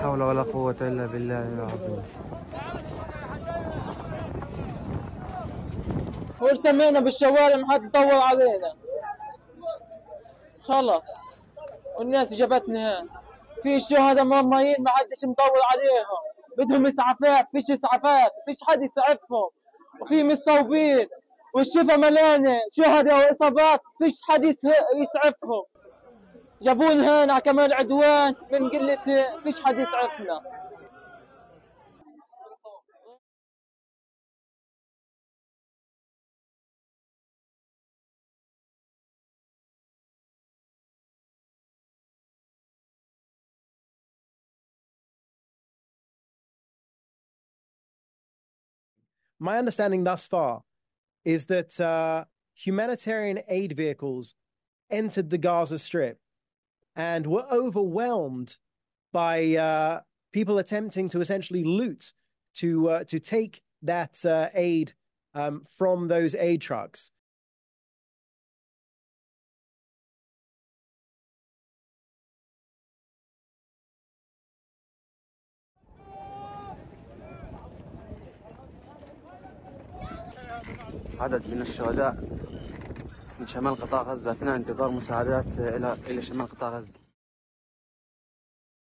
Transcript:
حول ولا قوة إلا بالله العظيم. واجتمعنا بالشوارع ما حد دور علينا. خلص والناس جابتنا. في شهداء مرميين ما حدش مدور عليهم. بدهم إسعافات. فيش إسعافات. فيش حد يسعفهم. وفي مصابين والشفا ملانة. شهداء وإصابات. فيش حد يس- يسعفهم. جابونا هنا كمان عدوان من قله فيش حد يسعفنا My understanding thus far is that uh, humanitarian aid vehicles entered the Gaza Strip and were overwhelmed by uh, people attempting to essentially loot to uh, to take that uh, aid um, from those aid trucks. عدد من الشهداء من شمال قطاع غزة. أثناء انتظار مساعدات إلى إلى شمال قطاع غزة.